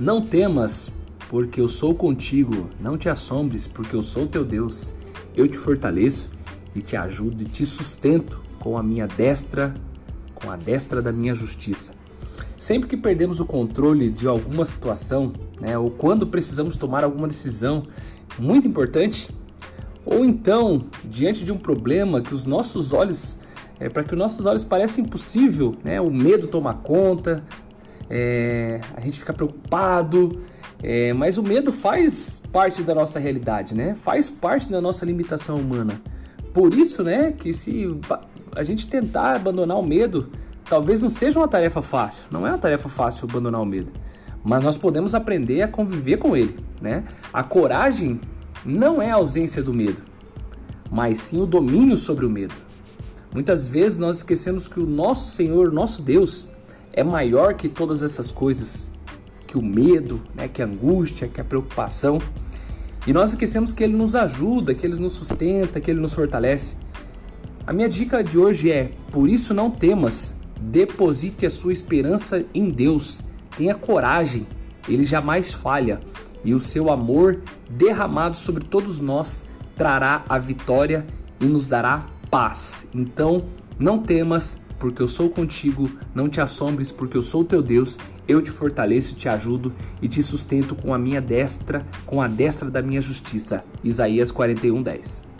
Não temas, porque eu sou contigo. Não te assombres, porque eu sou teu Deus. Eu te fortaleço e te ajudo e te sustento com a minha destra, com a destra da minha justiça. Sempre que perdemos o controle de alguma situação, né, ou quando precisamos tomar alguma decisão muito importante, ou então diante de um problema que os nossos olhos, é, para que os nossos olhos pareça impossível, né, o medo toma conta, é, a gente fica preocupado, é, mas o medo faz parte da nossa realidade, né? Faz parte da nossa limitação humana. Por isso, né, que se a gente tentar abandonar o medo, talvez não seja uma tarefa fácil. Não é uma tarefa fácil abandonar o medo, mas nós podemos aprender a conviver com ele, né? A coragem não é a ausência do medo, mas sim o domínio sobre o medo. Muitas vezes nós esquecemos que o nosso Senhor, nosso Deus, é maior que todas essas coisas, que o medo, né, que a angústia, que a preocupação. E nós esquecemos que Ele nos ajuda, que Ele nos sustenta, que Ele nos fortalece. A minha dica de hoje é: por isso não temas, deposite a sua esperança em Deus, tenha coragem, Ele jamais falha e o seu amor derramado sobre todos nós trará a vitória e nos dará paz. Então, não temas, porque eu sou contigo, não te assombres, porque eu sou teu Deus, eu te fortaleço, te ajudo e te sustento com a minha destra, com a destra da minha justiça. Isaías 41:10.